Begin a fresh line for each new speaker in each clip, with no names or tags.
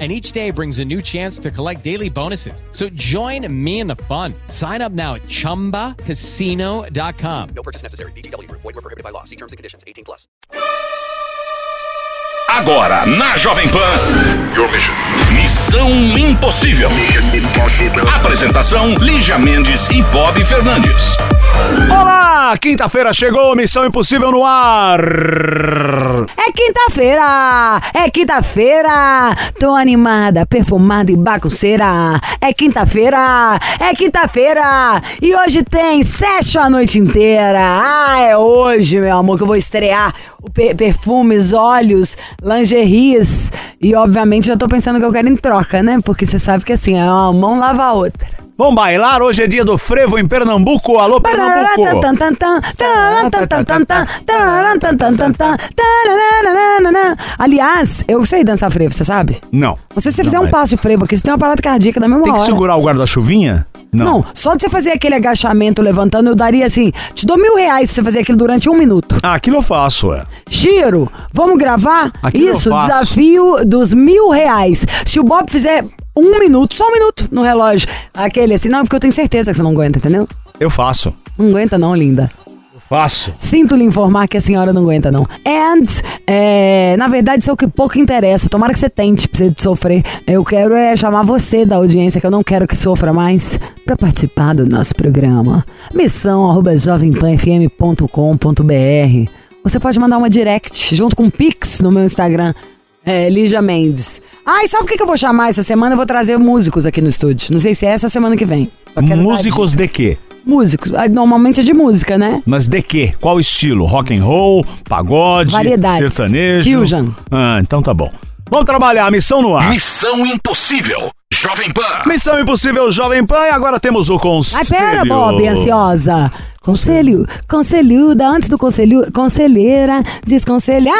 And each day brings a new chance to collect daily bonuses. So join me in the fun. Sign up now at chumbacasino.com.
No purchase necessary. VGW Group. Void were prohibited by law. See terms and conditions. 18 plus.
Agora na Jovem Pan. Your mission. Missão Impossível. Apresentação: Lígia Mendes e Bob Fernandes.
Olá! Quinta-feira chegou, Missão Impossível no ar!
É quinta-feira! É quinta-feira! Tô animada, perfumada e bagunceira! É quinta-feira! É quinta-feira! E hoje tem session a noite inteira! Ah, é hoje, meu amor, que eu vou estrear perfumes, óleos, lingeries. E obviamente já tô pensando que eu quero em troca, né? Porque você sabe que assim, é uma mão lava a outra.
Vamos bailar, hoje é dia do frevo em Pernambuco. Alô, Pernambuco!
Aliás, eu sei dançar frevo, você sabe?
Não.
Sei se você fizer um
é.
passo de frevo aqui, você tem uma parada cardíaca na mesma
Tem que
hora.
segurar o guarda-chuvinha?
Não. só de você fazer aquele agachamento levantando, eu daria assim, te dou mil reais se você fazer aquilo durante um minuto.
Ah, aquilo eu faço, é.
Chiro, vamos gravar?
Aquilo eu
Isso,
faço.
desafio dos mil reais. Se o Bob fizer um minuto, só um minuto no relógio, aquele assim, não, porque eu tenho certeza que você não aguenta, entendeu?
Eu faço.
Não aguenta não, linda.
Faço.
Sinto lhe informar que a senhora não aguenta, não. And, é, na verdade, isso é o que pouco interessa. Tomara que você tente pra você sofrer. Eu quero é chamar você da audiência, que eu não quero que sofra mais, pra participar do nosso programa. Missão arroba jovempanfm.com.br Você pode mandar uma direct junto com um pix no meu Instagram. É, Lígia Mendes. Ah, e sabe o que eu vou chamar essa semana? Eu vou trazer músicos aqui no estúdio. Não sei se é essa semana que vem.
Músicos de quê?
Músicos. Ah, Normalmente é de música, né?
Mas de quê? Qual estilo? Rock and roll, pagode,
Variedades.
sertanejo?
Fusion.
Ah, então tá bom. Vamos trabalhar, missão no ar.
Missão Impossível. Jovem Pan.
Missão Impossível Jovem Pan e agora temos o conselho.
Ai, pera, Bob, ansiosa. Conselho, conselhuda, antes do conselho, conselheira, desconselhada.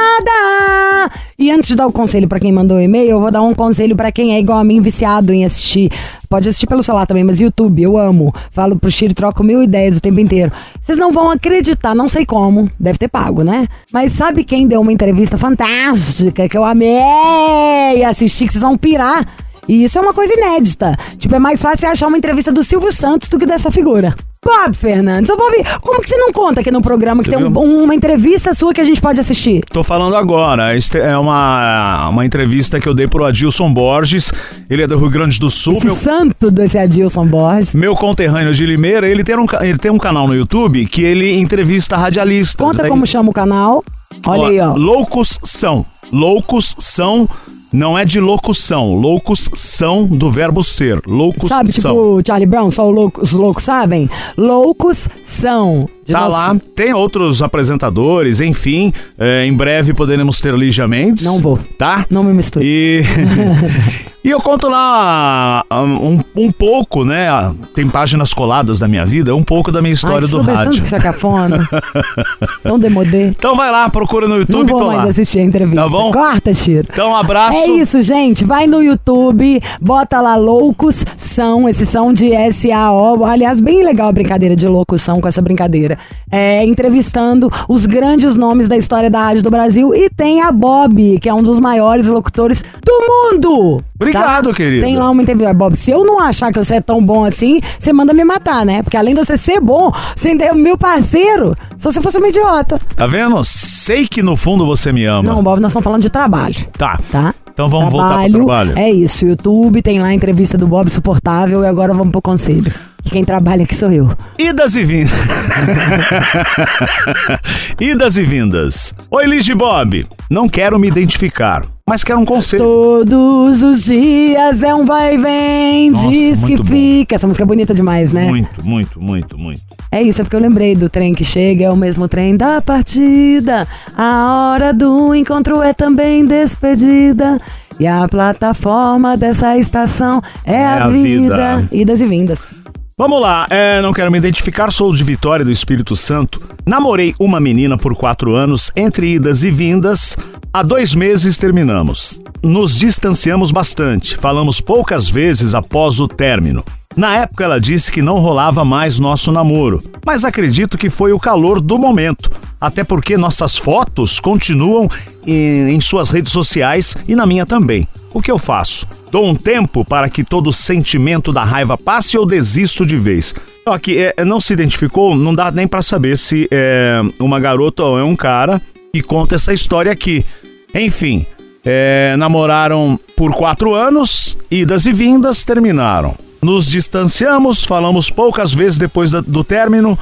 E antes de dar o conselho pra quem mandou o e-mail, eu vou dar um conselho pra quem é igual a mim, viciado em assistir. Pode assistir pelo celular também, mas YouTube, eu amo. Falo pro Chiro, troco mil ideias o tempo inteiro. Vocês não vão acreditar, não sei como, deve ter pago, né? Mas sabe quem deu uma entrevista fantástica que eu amei assistir, que vocês vão pirar? E isso é uma coisa inédita. Tipo, é mais fácil achar uma entrevista do Silvio Santos do que dessa figura. Bob Fernandes, ô Bob, como que você não conta aqui no programa que
Você
tem um- uma entrevista sua que a gente pode assistir?
Tô falando agora. Este é uma, uma entrevista que eu dei pro Adilson Borges. Ele é do Rio Grande do Sul.
Esse
Meu,
santo desse Adilson Borges.
meu conterrâneo de Limeira. Ele tem, um, ele tem um canal no YouTube que ele entrevista radialistas.
Conta
Aí-
como chama o canal. Olha aí, ó.
Loucos são. Loucos são. Não é de locução. Loucos são do verbo ser. Loucos
Sabe, tipo
são.
o Charlie Brown, só louco- os loucos sabem? Loucos são.
Tá
nosso-
lá, tem outros apresentadores, enfim. é, em breve poderemos ter Lígia Mendes.
Não vou.
Tá?
Não me misture.
E, e eu conto lá um, um pouco, né? Tem páginas coladas da minha vida, um pouco da minha história
Ai,
do rádio.
que você é. Tão demodê.
Então vai lá, procura no
Não
YouTube,
vou
tô
mais
lá.
assistir a entrevista.
Tá bom?
Corta, Chiro.
Então um abraço.
É isso, gente. Vai no YouTube, bota lá loucos são, esse são de S-A-O. Aliás, bem legal a brincadeira de locução com essa brincadeira. É, entrevistando os grandes nomes da história da rádio do Brasil. E tem a Bob, que é um dos maiores locutores do mundo.
Obrigado, querida.
Tem lá uma entrevista. Bob, se eu não achar que você é tão bom assim, você manda me matar, né? Porque além de você ser bom, você ainda é o meu parceiro. Se você fosse um idiota.
Tá vendo? Sei que no fundo você me ama.
Não, Bob, nós estamos falando de trabalho.
Tá.
Tá?
Então vamos voltar pro trabalho.
É isso, YouTube tem lá a entrevista do Bob Suportável e agora vamos pro conselho. Que quem trabalha aqui sou eu.
Idas e vindas. Idas e vindas. Oi, Liz de Bob. Não quero me identificar, mas quero um conselho.
Todos os dias é um vai e vem,
Nossa,
diz que
bom.
fica. Essa música é bonita demais, né?
Muito, muito, muito, muito.
É isso, é porque eu lembrei do trem que chega, é o mesmo trem da partida. A hora do encontro é também despedida. E a plataforma dessa estação é, a,
a
vida.
vida.
Idas e vindas.
Vamos lá, é, não quero me identificar, sou de Vitória do Espírito Santo. Namorei uma menina por quatro anos, entre idas e vindas. Há dois meses terminamos. Nos distanciamos bastante, falamos poucas vezes após o término. Na época ela disse que não rolava mais nosso namoro, mas acredito que foi o calor do momento, até porque nossas fotos continuam em, em suas redes sociais e na minha também. O que eu faço? Dou um tempo para que todo o sentimento da raiva passe ou desisto de vez? Só que é, não se identificou, não dá nem para saber se é uma garota ou é um cara e conta essa história aqui. Enfim, é, namoraram por quatro anos, idas e vindas, terminaram. Nos distanciamos, falamos poucas vezes depois do término.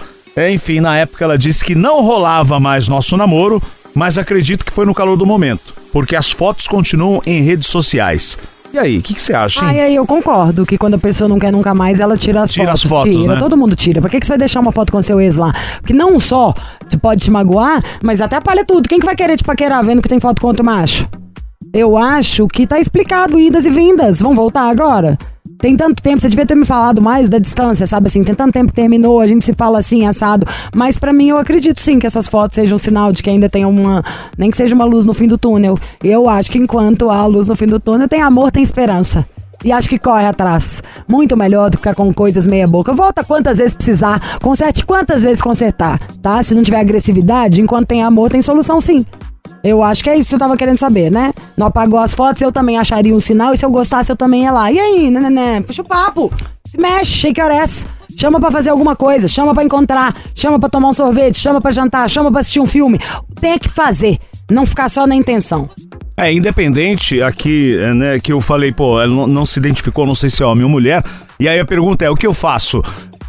Enfim, na época ela disse que não rolava mais nosso namoro, mas acredito que foi no calor do momento, porque as fotos continuam em redes sociais. E aí, o que, que você acha, hein?
Ai, aí eu concordo que quando a pessoa não quer nunca mais, ela tira as
Tira as
fotos.
fotos,
tira,
né?
todo mundo tira. Por que, que você vai deixar uma foto com seu ex lá? Porque não só você pode te magoar, mas até atrapalha tudo. Quem que vai querer te paquerar vendo que tem foto com outro macho? Eu acho que tá explicado idas e vindas. Vão voltar agora? Tem tanto tempo, você devia ter me falado mais da distância, sabe assim? Tem tanto tempo que terminou, a gente se fala assim, assado. Mas pra mim, eu acredito sim que essas fotos sejam um sinal de que ainda tem uma. Nem que seja uma luz no fim do túnel. Eu acho que enquanto há luz no fim do túnel, tem amor, tem esperança. E acho que corre atrás. Muito melhor do que ficar com coisas meia boca. Volta quantas vezes precisar, conserte quantas vezes consertar, tá? Se não tiver agressividade, enquanto tem amor, tem solução sim. Eu acho que é isso que eu tava querendo saber, né? Não apagou as fotos, eu também acharia um sinal, e se eu gostasse, eu também ia lá. E aí, né, né? Puxa o papo. Se mexe, shake your ass. Chama pra fazer alguma coisa, chama pra encontrar, chama pra tomar um sorvete, chama pra jantar, chama pra assistir um filme. Tem que fazer, não ficar só na intenção.
É, independente aqui, é, né, que eu falei, pô, ela não, não se identificou, não sei se é homem ou mulher. E aí a pergunta é, o que eu faço?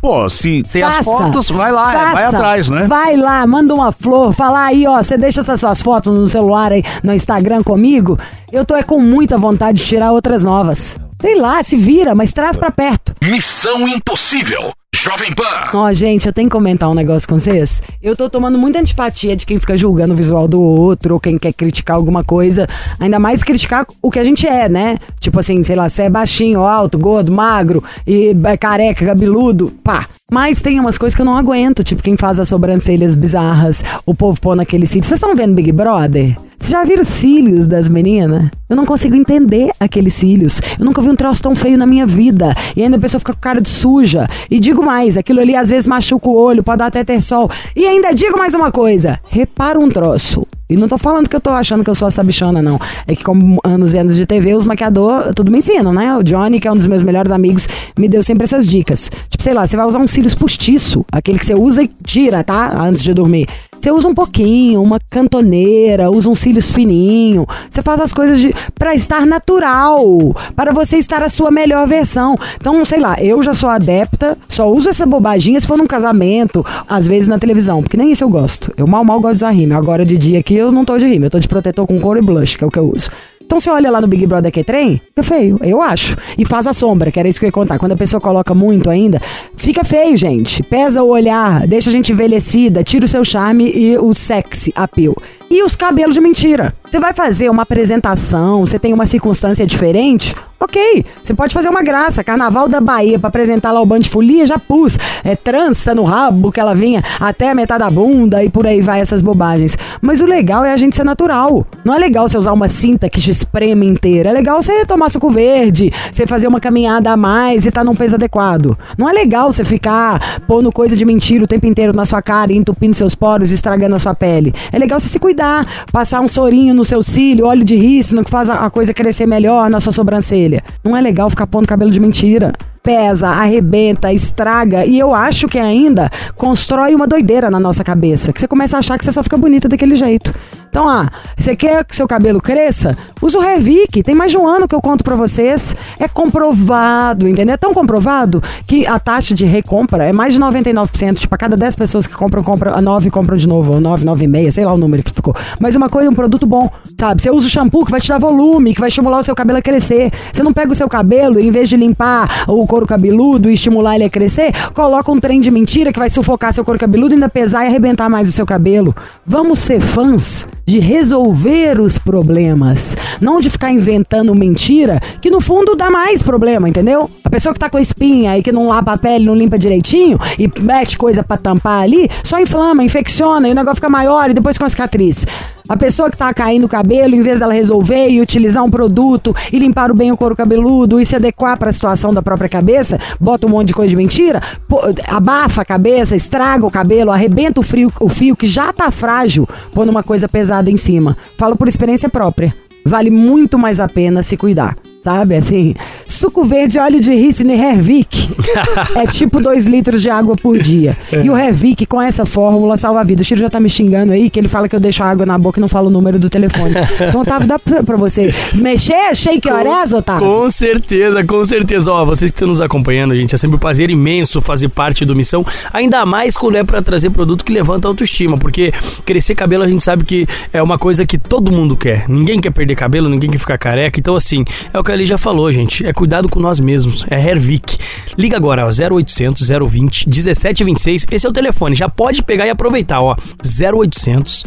Pô, se tem as
Faça.
fotos, vai lá, é, vai
Faça.
atrás, né?
Vai lá, manda uma flor, fala aí, ó, você deixa essas suas fotos no celular aí, no Instagram comigo. Eu tô é com muita vontade de tirar outras novas. Sei lá, se vira, mas traz pra perto.
Missão Impossível. Jovem Pan.
Ó, gente, eu tenho que comentar um negócio com vocês. Eu tô tomando muita antipatia de quem fica julgando o visual do outro, ou quem quer criticar alguma coisa. Ainda mais criticar o que a gente é, né? Tipo assim, sei lá, você é baixinho, alto, gordo, magro, e é careca, cabeludo, pá. Mas tem umas coisas que eu não aguento, tipo quem faz as sobrancelhas bizarras, o povo pôr naquele cílio. Vocês estão vendo Big Brother? Vocês já viram os cílios das meninas? Eu não consigo entender aqueles cílios. Eu nunca vi um troço tão feio na minha vida. E ainda a pessoa fica com cara de suja. E digo mais, aquilo ali às vezes machuca o olho, pode dar até ter sol. E ainda digo mais uma coisa. Repara um troço. E não tô falando que eu tô achando que eu sou essa bichona, não. É que como anos e anos de TV, os maquiadores tudo me ensinam, né? O Johnny, que é um dos meus melhores amigos, me deu sempre essas dicas. Tipo, sei lá, você vai usar um cílios postiço, aquele que você usa e tira, tá? Antes de dormir. Você usa um pouquinho, uma cantoneira, usa um cílios fininho. Você faz as coisas de para estar natural, para você estar a sua melhor versão. Então, sei lá, eu já sou adepta, só uso essa bobaginha se for num casamento, às vezes na televisão, porque nem isso eu gosto. Eu mal mal gosto de usar rímel. Agora de dia aqui eu não tô de rímel, eu tô de protetor com couro e blush, que é o que eu uso. Então você olha lá no Big Brother que trem, fica feio, eu acho. E faz a sombra, que era isso que eu ia contar. Quando a pessoa coloca muito ainda, fica feio, gente. Pesa o olhar, deixa a gente envelhecida, tira o seu charme e o sexy appeal. E os cabelos de mentira. Você vai fazer uma apresentação, você tem uma circunstância diferente, ok. Você pode fazer uma graça. Carnaval da Bahia, pra apresentar lá o Band de Folia, já pus. É trança no rabo que ela vinha até a metade da bunda e por aí vai essas bobagens. Mas o legal é a gente ser natural. Não é legal você usar uma cinta que te espreme inteira. É legal você tomar suco verde, você fazer uma caminhada a mais e tá num peso adequado. Não é legal você ficar pondo coisa de mentira o tempo inteiro na sua cara, entupindo seus poros estragando a sua pele. É legal você se cuidar, passar um sorinho no seu cílio, óleo de rícino que faz a coisa crescer melhor na sua sobrancelha. Não é legal ficar pondo cabelo de mentira. Pesa, arrebenta, estraga e eu acho que ainda constrói uma doideira na nossa cabeça, que você começa a achar que você só fica bonita daquele jeito. Então, ah, você quer que seu cabelo cresça? Usa o Revic. Tem mais de um ano que eu conto pra vocês. É comprovado, entendeu? É tão comprovado que a taxa de recompra é mais de 99%. Tipo, a cada 10 pessoas que compram, compram a 9 compram de novo, ou 9, 9,5, sei lá o número que ficou. Mas uma coisa, um produto bom, sabe? Você usa o shampoo que vai te dar volume, que vai estimular o seu cabelo a crescer. Você não pega o seu cabelo e, em vez de limpar o couro cabeludo e estimular ele a crescer, coloca um trem de mentira que vai sufocar seu couro cabeludo, ainda pesar e arrebentar mais o seu cabelo. Vamos ser fãs de resolver os problemas. Não de ficar inventando mentira, que no fundo dá mais problema, entendeu? A pessoa que tá com espinha e que não lava a pele, não limpa direitinho e mete coisa pra tampar ali, só inflama, infecciona e o negócio fica maior e depois com a cicatriz. A pessoa que tá caindo o cabelo, em vez dela resolver e utilizar um produto e limpar bem o couro cabeludo e se adequar para a situação da própria cabeça, bota um monte de coisa de mentira, pô, abafa a cabeça, estraga o cabelo, arrebenta o, frio, o fio que já tá frágil, pondo uma coisa pesada em cima. Falo por experiência própria. Vale muito mais a pena se cuidar. Sabe, assim, suco verde, óleo de ricino e Hervik. é tipo 2 litros de água por dia. E o Hervik, com essa fórmula, salva a vida. O Chiro já tá me xingando aí, que ele fala que eu deixo a água na boca e não falo o número do telefone. Então, Otávio, dá pra, pra você mexer? Shake horas, Otávio?
Com certeza, com certeza. Ó, vocês que estão nos acompanhando, gente, é sempre um prazer imenso fazer parte do Missão, ainda mais quando é pra trazer produto que levanta a autoestima, porque crescer cabelo a gente sabe que é uma coisa que todo mundo quer. Ninguém quer perder cabelo, ninguém quer ficar careca. Então, assim, é o que ele já falou, gente. É cuidado com nós mesmos. É Hervik. Liga agora, ó, 0800 020 1726. Esse é o telefone. Já pode pegar e aproveitar, ó. 0800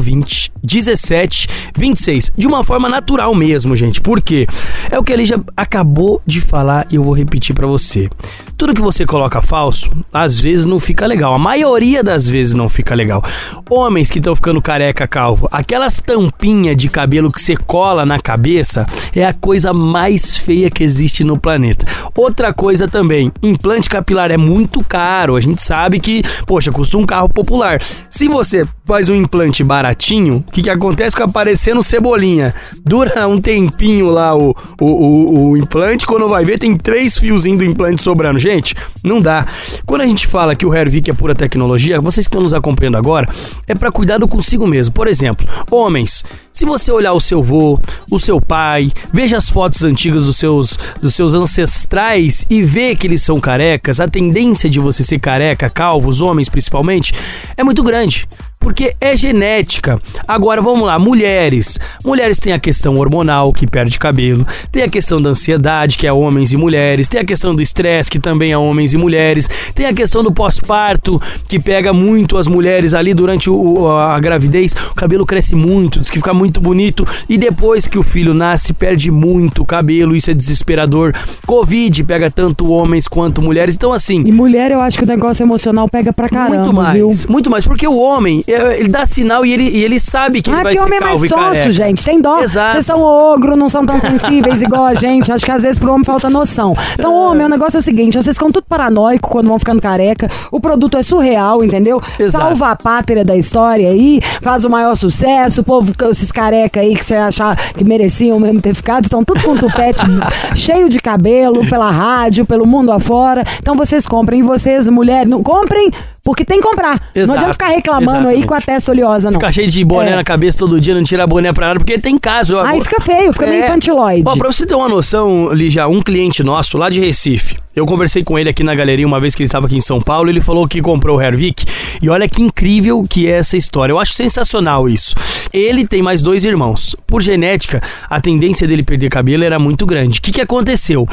020 1726. De uma forma natural mesmo, gente. Por quê? É o que ele já acabou de falar e eu vou repetir para você. Tudo que você coloca falso, às vezes não fica legal. A maioria das vezes não fica legal. Homens que estão ficando careca, calvo, aquelas tampinhas de cabelo que você cola na cabeça é a coisa mais feia que existe no planeta. Outra coisa também, implante capilar é muito caro. A gente sabe que, poxa, custa um carro popular. Se você faz um implante baratinho, o que, que acontece? Fica aparecendo cebolinha. Dura um tempinho lá o, o, o, o implante, quando vai ver, tem três fiozinhos do implante sobrando. Gente, não dá. Quando a gente fala que o Hervik é pura tecnologia, vocês que estão nos acompanhando agora, é para cuidado consigo mesmo. Por exemplo, homens, se você olhar o seu vô, o seu pai, veja as fotos antigas dos seus, dos seus ancestrais e vê que eles são carecas, a tendência de você ser careca, calvo, os homens principalmente, é muito grande porque é genética. Agora vamos lá, mulheres. Mulheres têm a questão hormonal, que perde cabelo, tem a questão da ansiedade, que é homens e mulheres, tem a questão do estresse, que também é homens e mulheres, tem a questão do pós-parto, que pega muito as mulheres ali durante o, a gravidez. O cabelo cresce muito, diz que fica muito bonito, e depois que o filho nasce, perde muito cabelo, isso é desesperador. Covid pega tanto homens quanto mulheres, então assim.
E mulher, eu acho que o negócio emocional pega pra caramba,
muito mais,
viu?
muito mais, porque o homem, ele dá sinal e ele, e ele sabe que
Ah,
ele vai
porque
ser
homem é mais sonso,
careca.
gente. Tem dó. Vocês são ogro, não são tão sensíveis igual a gente. Acho que às vezes pro homem falta noção. Então, homem, o negócio é o seguinte: vocês ficam tudo paranoico quando vão ficando careca. O produto é surreal, entendeu?
Exato.
Salva a pátria da história aí, faz o maior sucesso. O povo, esses careca aí que você achar que mereciam mesmo ter ficado, estão tudo com tupete cheio de cabelo, pela rádio, pelo mundo afora. Então vocês comprem. E vocês, mulheres, não comprem. Porque tem que comprar. Não
Exato.
adianta ficar reclamando aí
Exatamente.
com a testa oleosa, não.
Ficar cheio de boné
É.
na cabeça todo dia, não tirar boné pra nada, porque tem caso.
Aí fica feio, fica meio
É.
infantiloide.
Ó, pra você ter uma noção, Lígia, um cliente nosso lá de Recife, eu conversei com ele aqui na galeria uma vez que ele estava aqui em São Paulo, ele falou que comprou o Hervik, e olha que incrível que é essa história. Eu acho sensacional isso. Ele tem mais dois irmãos. Por genética, a tendência dele perder cabelo era muito grande. O que, que aconteceu?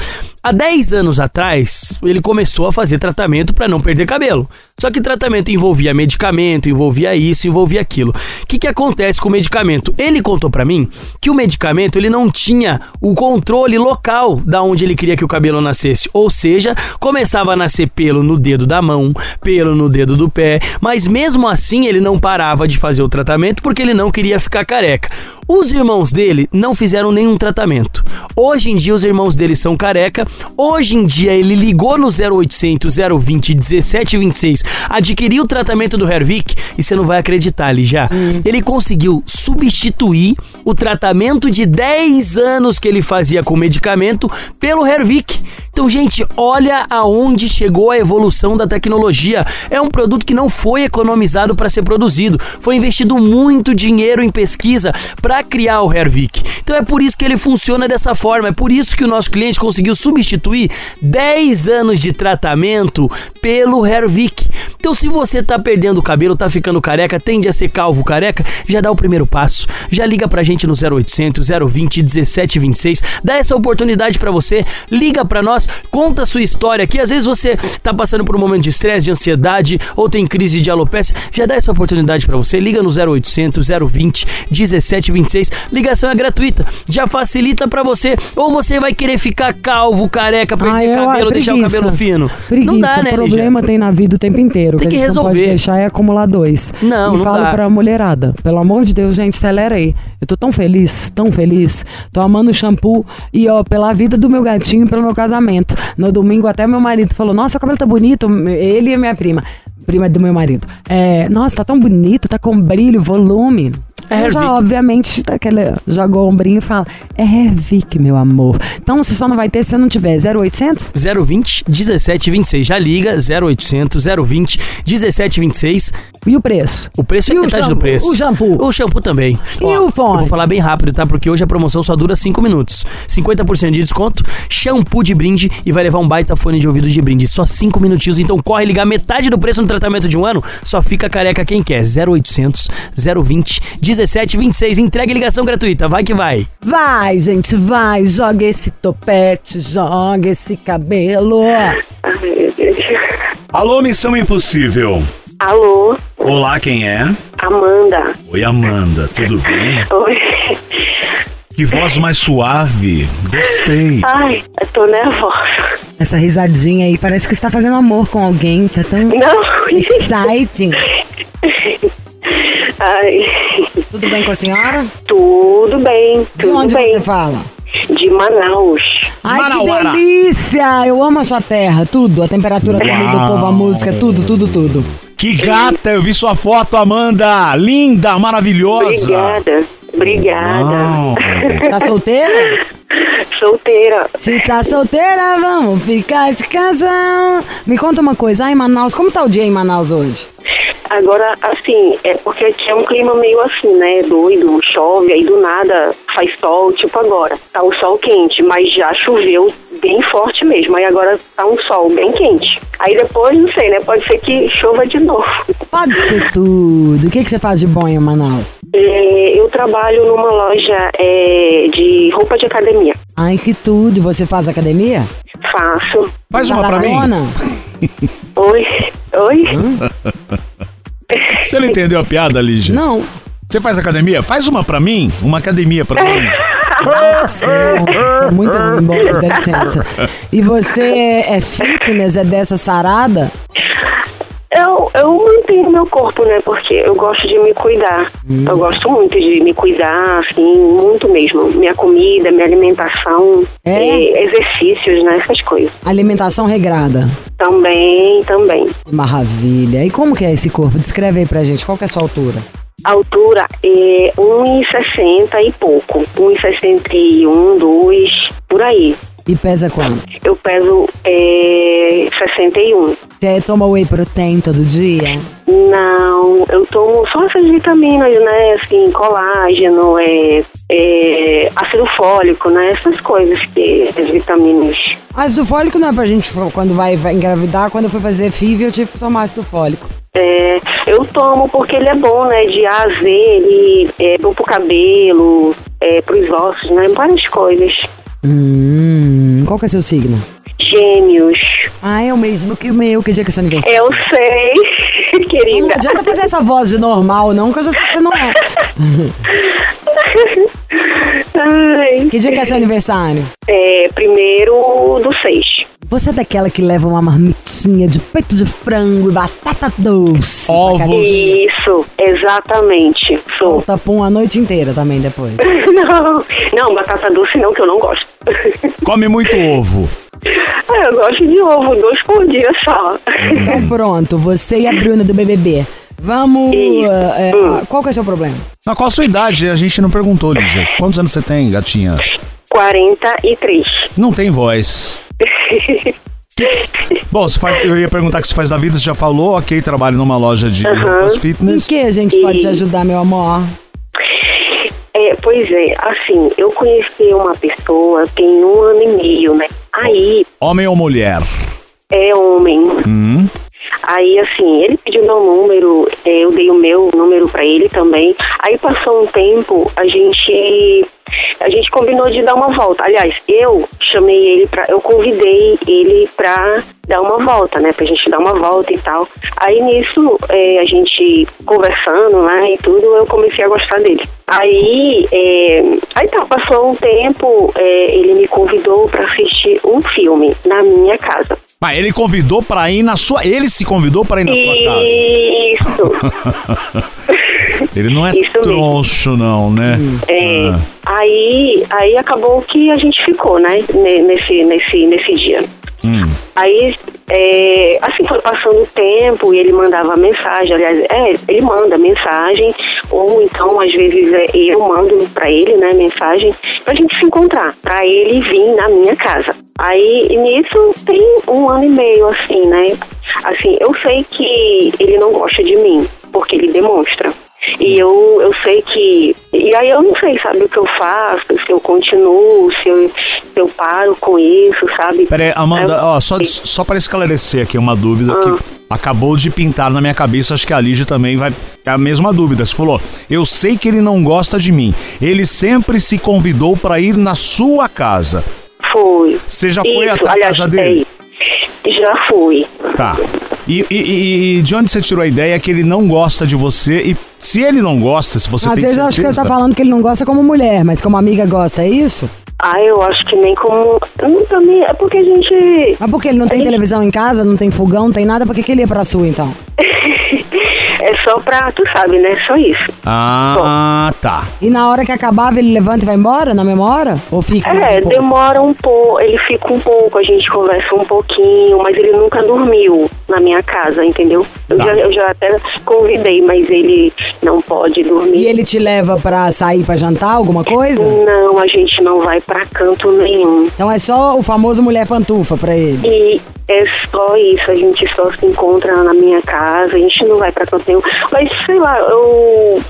Há 10 anos atrás, ele começou a fazer tratamento para não perder cabelo. Só que tratamento envolvia medicamento, envolvia isso, envolvia aquilo. O que, que acontece com o medicamento? Ele contou pra mim que o medicamento ele não tinha o controle local da onde ele queria que o cabelo nascesse. Ou seja, começava a nascer pelo no dedo da mão, pelo no dedo do pé, mas mesmo assim ele não parava de fazer o tratamento porque ele não queria ficar careca. Os irmãos dele não fizeram nenhum tratamento. Hoje em dia os irmãos dele são careca. Hoje em dia ele ligou no 0800 020 1726, adquiriu o tratamento do Hervik e você não vai acreditar ali já. Ele conseguiu substituir o tratamento de 10 anos que ele fazia com medicamento pelo Hervik. Então, gente, olha aonde chegou a evolução da tecnologia. É um produto que não foi economizado para ser produzido. Foi investido muito dinheiro em pesquisa para criar o Hervik. Então é por isso que ele funciona dessa forma. É por isso que o nosso cliente conseguiu substituir 10 anos de tratamento pelo Hervik. Então, se você tá perdendo o cabelo, tá ficando careca, tende a ser calvo careca, já dá o primeiro passo. Já liga pra gente no 0800 020 1726. Dá essa oportunidade pra você. Liga pra nós, conta sua história aqui. Às vezes você tá passando por um momento de estresse, de ansiedade ou tem crise de alopecia. Já dá essa oportunidade pra você. Liga no 0800 020 1726. Ligação é gratuita. Já facilita pra você. Ou você vai querer ficar calvo, careca, perder
Ah, eu-
cabelo,
ah,
deixar o cabelo fino.
Preguiça,
não dá, né,
o problema
Lígia?
tem na vida o tempo inteiro.
Tem
que,
que
gente Não pode
resolver.
deixar é acumular dois.
Não,
e
não
falo
dá.
pra mulherada, pelo amor de Deus, gente, acelera aí. Eu tô tão feliz, tão feliz. Tô amando o shampoo e, ó, pela vida do meu gatinho e pelo meu casamento. No domingo até meu marido falou, nossa, o cabelo tá bonito. Ele e minha prima. Prima do meu marido. É, nossa, tá tão bonito, tá com brilho, volume.
É
já, obviamente, tá aquele, joga o ombrinho e fala, é Hervik, meu amor. Então, você só não vai ter se não tiver 0800
020 1726. Já liga 0800 020 1726.
e o preço.
O preço é
E
metade do
shampoo?
O
shampoo?
O shampoo também.
E o fone?
Eu vou falar bem rápido, tá? Porque hoje a promoção só dura 5 minutos. 50% de desconto, shampoo de brinde e vai levar um baita fone de ouvido de brinde. Só 5 minutinhos, então corre ligar metade do preço no tratamento de um ano. Só fica careca quem quer. 0800 020 1726. Entrega e ligação gratuita. Vai que vai.
Vai, gente, vai. Joga esse topete, joga esse cabelo.
Ai, meu Deus.
Alô, Missão Impossível.
Alô,
Olá, quem é?
Amanda.
Oi, Amanda, tudo bem?
Oi.
Que voz mais suave. Gostei.
Ai, eu tô nervosa.
Essa risadinha aí, parece que está fazendo amor com alguém. Tá tão
Não.
exciting.
Ai,
Tudo bem com a senhora?
tudo bem,
De
tudo
onde
bem.
você fala?
De Manaus.
Ai,
Manauara.
que delícia! Eu amo a sua terra, tudo. A temperatura, a comida, o povo, a música, tudo, tudo, tudo.
Que gata, eu vi sua foto, Amanda. Linda, maravilhosa.
Obrigada. Obrigada.
Uau.
Tá solteira?
Solteira.
Se tá solteira, vamos ficar esse casal. Me conta uma coisa, ai, Manaus, como tá o dia em Manaus hoje?
Agora, assim, é porque aqui é um clima meio assim, né? Doido, chove, aí do nada faz sol, tipo agora. Tá um sol quente, mas já choveu bem forte mesmo. Aí agora tá um sol bem quente. Aí depois, não sei, né? Pode ser que chova de novo.
Pode ser tudo. O que, que você faz de bom em Manaus?
É, eu trabalho numa loja é, de roupa de academia.
Ai, que tudo. E você faz academia?
Faço.
Faz uma pra mim.
Oi? Oi?
Você não entendeu a piada, Lígia?
Não.
Você faz academia? Faz uma pra mim. Uma academia pra mim.
Nossa, é muito ruim, bom, dá licença. E você é fitness, é dessa sarada?
Eu, eu mantenho meu corpo, né? Porque eu gosto de me cuidar.
Hum.
Eu gosto muito de me cuidar, assim, muito mesmo. Minha comida, minha alimentação,
É?
exercícios, né? Essas coisas.
Alimentação regrada.
Também, também.
Maravilha. E como que é esse corpo? Descreve aí pra gente. Qual que é a sua altura?
A altura é 1,60 e pouco. 1,61, 2, por aí.
E pesa quanto?
Eu peso é, 61.
Você toma whey protein todo dia?
Não, eu tomo só essas vitaminas, né? Assim, colágeno, é, é, ácido fólico, né? Essas coisas que as vitaminas.
Ácido fólico não é pra gente quando vai, vai engravidar. Quando eu fui fazer FIV, eu tive que tomar ácido fólico.
É, eu tomo porque ele é bom, né? De A a Z, ele é bom pro cabelo, é, pros ossos, né? Várias coisas.
Hum, qual que é seu signo?
Gêmeos.
Ah, é o mesmo que o meu. Que dia que é seu aniversário?
Eu sei,
Não
querida.
adianta fazer essa voz de normal, não, que eu já sei que você não é.
Ai,
Que dia que é seu aniversário?
é, primeiro do seis.
Você é daquela que leva uma marmitinha de peito de frango e batata doce.
Ovos.
Isso, exatamente. Sou.
Solta pum a noite inteira também depois.
Não, não, batata doce não, que eu não gosto.
Come muito ovo.
Eu gosto de ovo, dois por dia só.
Então pronto, você e a Bruna do BBB. Vamos.
Isso.
é,
Hum.
Qual que é o seu problema?
Na qual a sua idade? A gente não perguntou, Lígia. Quantos anos você tem, gatinha?
43.
Não tem voz. Que que- Bom, você faz, eu ia perguntar o que você faz da vida, você já falou, ok, trabalho numa loja de roupas
Em
fitness.
que a gente pode te
E-
ajudar, meu amor?
É, pois é, assim, eu conheci uma pessoa tem um ano e meio, né? Aí
Homem ou mulher?
é homem.
Hum,
Aí, assim, ele pediu meu número, eh, eu dei o meu número pra ele também. Aí passou um tempo, a gente a gente combinou de dar uma volta. Aliás, eu chamei ele pra. Eu convidei ele pra dar uma volta, né? Pra gente dar uma volta e tal. Aí nisso, eh, a gente conversando, né? E tudo, eu comecei a gostar dele. Aí, eh, aí tá, passou um tempo, eh, ele me convidou pra assistir um filme na minha casa.
Mas ele convidou pra ir na sua. Ele se convidou pra ir na sua casa.
Isso.
Ele não é
Isso mesmo.
troncho, não, né?
É,
Ah.
aí, aí acabou que a gente ficou, né? ne- Nesse, nesse, nesse dia.
Hum.
Aí, é, assim, foi passando o tempo e ele mandava mensagem, aliás, é, ele manda mensagem, ou então, às vezes, é, eu mando pra ele, né, mensagem, pra gente se encontrar, pra ele vir na minha casa. Aí, nisso, tem um ano e meio, assim, né, assim, eu sei que ele não gosta de mim, porque ele demonstra. E eu, eu sei que. E aí eu não sei, sabe, o que eu faço, se eu continuo, se eu, se eu paro com isso, sabe?
Pera aí, Amanda,
Eu-
ó, só, só para esclarecer aqui uma dúvida
Ah.
que acabou de pintar na minha cabeça, acho que a Lígia também vai ter a mesma dúvida. Você falou, eu sei que ele não gosta de mim. Ele sempre se convidou pra ir na sua casa.
Foi.
Você já foi
Isso,
até a
aliás,
casa dele?
é, já fui.
Tá. E, e- e- de onde você tirou a ideia que ele não gosta de você? E se ele não gosta, se você
Às
tem
vezes eu acho que ele
certeza...
tá falando que ele não gosta como mulher, mas como amiga gosta, é isso?
Ah, eu acho que nem como. Não, também é porque a gente.
Mas por que ele não tem
Ele-
televisão em casa, não tem fogão, não tem nada, por que que ele ia pra sua então?
Só pra. Tu sabe, né? Só isso.
Ah, tá.
E na hora que acabava ele levanta e vai embora, na mesma hora? Ou fica?
É,
um pouco?
demora um pouco, ele fica um pouco, a gente conversa um pouquinho, mas ele nunca dormiu na minha casa, entendeu? Eu,
Tá.
já, eu já até convidei, mas ele não pode dormir.
E ele te leva pra sair pra jantar, alguma coisa?
Não, a gente não vai pra canto nenhum.
Então é só o famoso mulher pantufa pra ele.
E é só isso, a gente só se encontra na minha casa, a gente não vai pra nenhum. Mas sei lá, eu.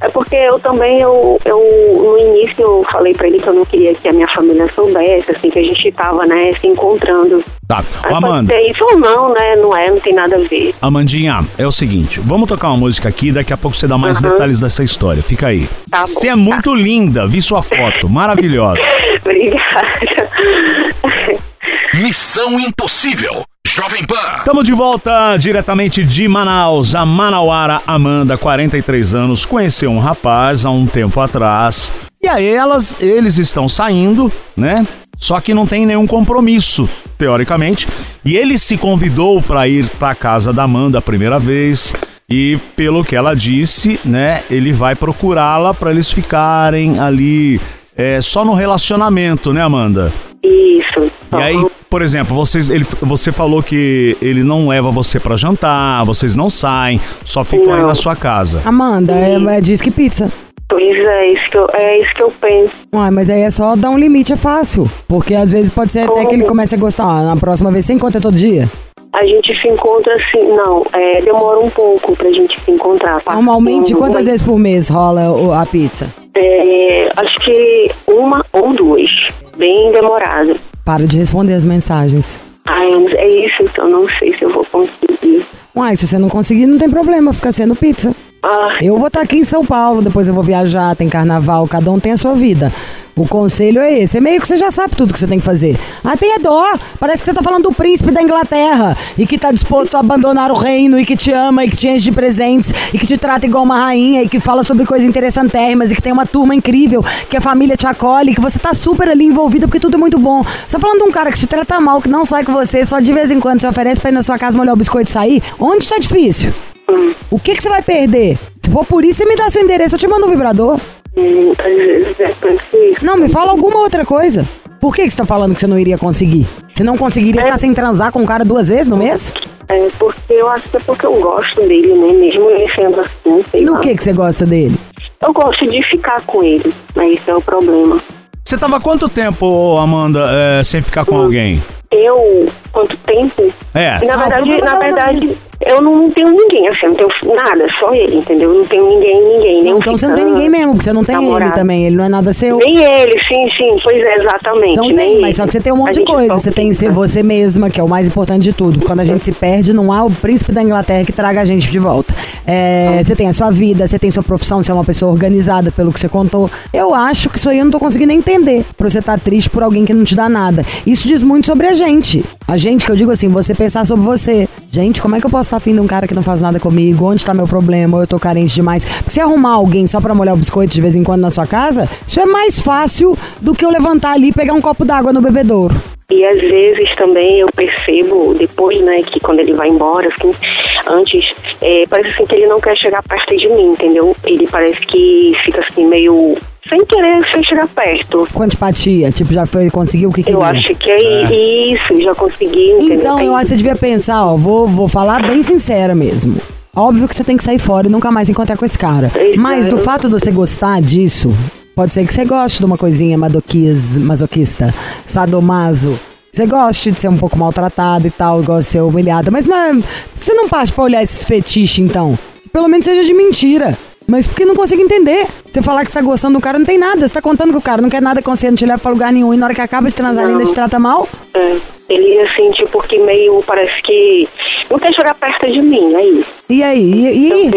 É porque eu também, eu, eu no início eu falei pra ele que eu não queria que a minha família soubesse, assim, que a gente tava, né, se encontrando.
Tá.
Aí
Ô,
pode
Amanda,
ser isso ou não, né? Não é, não tem nada a ver.
Amandinha, é o seguinte, vamos tocar uma música aqui, daqui a pouco você dá mais
Aham.
detalhes dessa história. Fica aí.
Tá bom,
Você é
tá.
muito linda, vi sua foto, maravilhosa.
Obrigada.
Missão Impossível. Jovem Pan.
Estamos de volta diretamente de Manaus. A Manauara Amanda, 43 anos, conheceu um rapaz há um tempo atrás. E aí elas, eles estão saindo, né? Só que não tem nenhum compromisso, teoricamente. E ele se convidou para ir para casa da Amanda a primeira vez. E pelo que ela disse, né, ele vai procurá-la para eles ficarem ali é, só no relacionamento, né, Amanda?
Isso.
E aí, por exemplo, vocês, ele, você falou que ele não leva você pra jantar, vocês não saem, só ficam aí
Não.
na sua casa.
Amanda, é, é disque pizza.
Pois é, isso que eu, é isso que eu penso.
Uai, mas aí é só dar um limite, é fácil. Porque às vezes pode ser até
Como?
que ele comece a gostar. Ah, na próxima vez você encontra todo dia.
A gente se encontra assim, não, é, demora um pouco pra gente se encontrar.
Normalmente,
um-
quantas vezes por mês rola a pizza?
É, acho que uma ou duas. Bem demorado.
Para de responder as mensagens.
Ai, é isso, então não sei se eu vou conseguir.
Uai, se você não conseguir, não tem problema, fica sendo pizza.
Ah,
Eu vou estar aqui em São Paulo, depois eu vou viajar, tem carnaval, cada um tem a sua vida. O conselho é esse. É meio que você já sabe tudo que você tem que fazer. Ah, tenha dó. Parece que você tá falando do príncipe da Inglaterra e que tá disposto a abandonar o reino e que te ama e que te enche de presentes e que te trata igual uma rainha e que fala sobre coisas interessantérrimas e que tem uma turma incrível, que a família te acolhe, que você tá super ali envolvida porque tudo é muito bom. Você tá falando de um cara que te trata mal, que não sai com você, só de vez em quando se oferece pra ir na sua casa molhar o biscoito e sair. Onde tá difícil? O que que você vai perder? Se for por isso, você me dá seu endereço, eu te mando um vibrador.
Hum, é.
Não, me fala alguma outra coisa. Por que, que você tá falando que você não iria conseguir? Você não conseguiria ficar sem transar com um cara duas vezes no mês?
É porque eu acho que é porque eu gosto dele, né? Mesmo ele sendo assim, sei
No
lá.
que, que você gosta dele?
Eu gosto de ficar com ele, mas esse é o problema.
Você tava quanto tempo, Amanda, é, sem ficar com alguém?
Eu, quanto tempo?
É.
Na
Ah, o
verdade, na
é
verdade. Eu não tenho ninguém, assim, eu não tenho nada, só ele, entendeu? Eu não tenho ninguém, ninguém, nem
Então você não tem ninguém mesmo, porque você não tem ele
namorado.
também. Ele não é nada seu.
Nem ele, sim, sim, pois é, exatamente.
Não
nem
tem, mas
ele.
só que você tem um
A
monte de
gente
coisa. Você tem ser você mesma, que é o mais importante de tudo. Quando a gente se perde, não há o príncipe da Inglaterra que traga a gente de volta. É, você tem a sua vida, você tem sua profissão, você é uma pessoa organizada pelo que você contou. Eu acho que isso aí eu não tô conseguindo entender. Pra você estar triste por alguém que não te dá nada. Isso diz muito sobre a gente. A gente, que eu digo assim, você pensar sobre você. Gente, como é que eu posso estar afim de um cara que não faz nada comigo? Onde tá meu problema? Ou eu tô carente demais? Se arrumar alguém só pra molhar o biscoito de vez em quando na sua casa, isso é mais fácil do que eu levantar ali e pegar um copo d'água no bebedouro.
E às vezes também eu percebo, depois, né, que quando ele vai embora, assim, antes, é, parece assim que ele não quer chegar perto de mim, entendeu? Ele parece que fica assim, meio sem querer, sem chegar perto.
Com antipatia, tipo, já foi, conseguiu o que queria.
Eu acho que é, isso, já consegui, entendeu?
Então, eu acho que você devia pensar, ó, vou, vou falar bem sincera mesmo. Óbvio que você tem que sair fora e nunca mais encontrar com esse cara.
Exato.
Mas do fato de você gostar disso, pode ser que você goste de uma coisinha masoquista, sadomaso. Você goste de ser um pouco maltratado e tal, gosta de ser humilhada. Mas não é, por que você não parte pra olhar esses fetiches, então? Pelo menos seja de mentira. Mas porque não consigo entender. Você falar que você tá gostando do cara, não tem nada. Você tá contando que o cara não quer nada com você, não te leva pra lugar nenhum. E na hora que acaba de transar, ele ainda te trata mal?
É, ele assim, tipo, que meio, parece que não quer chegar perto de mim, é isso.
E aí? E,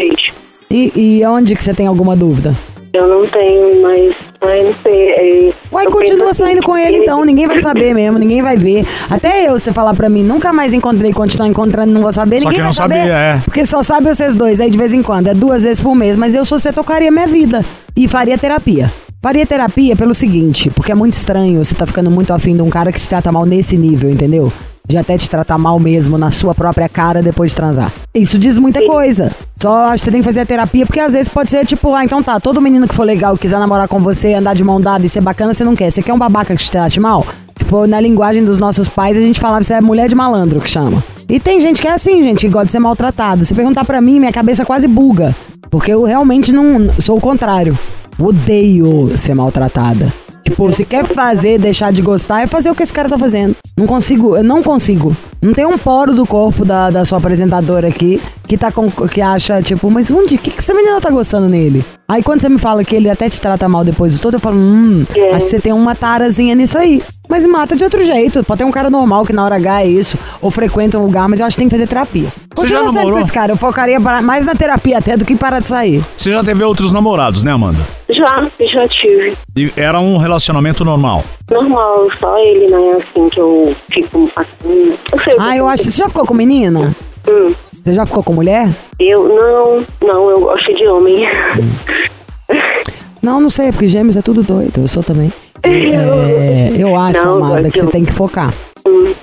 e, e, e onde que você tem alguma dúvida?
Eu não tenho, mas, ai, não sei. É,
Uai,
eu
continua
assim,
saindo com ele então, ninguém vai saber mesmo, ninguém vai ver. Até eu, você falar pra mim, nunca mais encontrei, continuar encontrando, não vou saber,
Só
ninguém
que
vai
não
saber.
sabia, é.
Porque só sabe vocês dois, aí de vez em quando, é duas vezes por mês, mas eu, se você tocaria minha vida e faria terapia. Faria terapia pelo seguinte, porque é muito estranho você tá ficando muito afim de um cara que te trata mal nesse nível, entendeu? De até te tratar mal mesmo na sua própria cara depois de transar. Isso diz muita coisa. Só acho que você tem que fazer a terapia, porque às vezes pode ser tipo, ah, então tá, todo menino que for legal, quiser namorar com você, andar de mão dada e ser bacana, você não quer. Você quer um babaca que te trate mal? Tipo, na linguagem dos nossos pais, a gente falava você é mulher de malandro que chama. E tem gente que é assim, gente, que gosta de ser maltratada. Se perguntar pra mim, minha cabeça quase buga. Porque eu realmente não sou o contrário. Odeio ser maltratada. Tipo, se quer fazer, deixar de gostar, é fazer o que esse cara tá fazendo. Não consigo, eu não consigo. Não tem um poro do corpo da, da sua apresentadora aqui que, tá com, que acha, tipo, mas onde? O que, que essa menina tá gostando nele? Aí quando você me fala que ele até te trata mal depois de tudo, eu falo, hum,
É.
acho que você tem uma tarazinha nisso aí. Mas mata de outro jeito. Pode ter um cara normal que na hora H é isso, ou frequenta um lugar, mas eu acho que tem que fazer terapia.
Você já namorou?
com esse cara, eu focaria mais na terapia até do que parar de sair.
Você já teve outros namorados, né, Amanda?
Já, já tive.
E era um relacionamento normal.
Normal, só ele, né, assim, que eu fico assim. Eu sei,
Ah, eu acho. Você já ficou com menina?
Hum,
Você já ficou com mulher?
eu, não, não, eu gosto de homem.
Não, não sei, porque gêmeos é tudo doido. Eu sou também. É, eu acho,
Não,
amada, que você tem que focar.